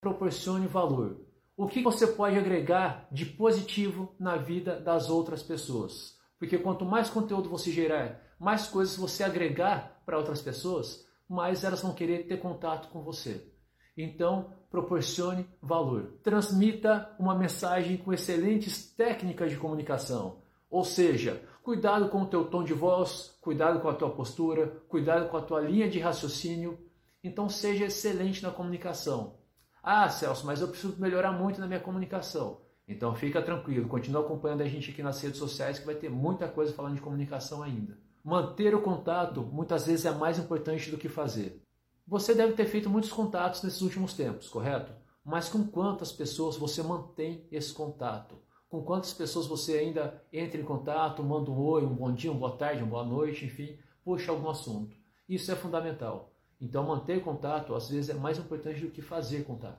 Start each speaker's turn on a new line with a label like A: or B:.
A: proporcione valor. O que você pode agregar de positivo na vida das outras pessoas? Porque quanto mais conteúdo você gerar, mais coisas você agregar para outras pessoas, mais elas vão querer ter contato com você. Então, proporcione valor. Transmita uma mensagem com excelentes técnicas de comunicação. Ou seja, cuidado com o teu tom de voz, cuidado com a tua postura, cuidado com a tua linha de raciocínio. Então, seja excelente na comunicação. Ah, Celso, mas eu preciso melhorar muito na minha comunicação. Então fica tranquilo, continua acompanhando a gente aqui nas redes sociais que vai ter muita coisa falando de comunicação ainda. Manter o contato muitas vezes é mais importante do que fazer. Você deve ter feito muitos contatos nesses últimos tempos, correto? Mas com quantas pessoas você mantém esse contato? Com quantas pessoas você ainda entra em contato, manda um oi, um bom dia, uma boa tarde, uma boa noite, enfim, puxa algum assunto. Isso é fundamental. Então manter contato às vezes é mais importante do que fazer contato.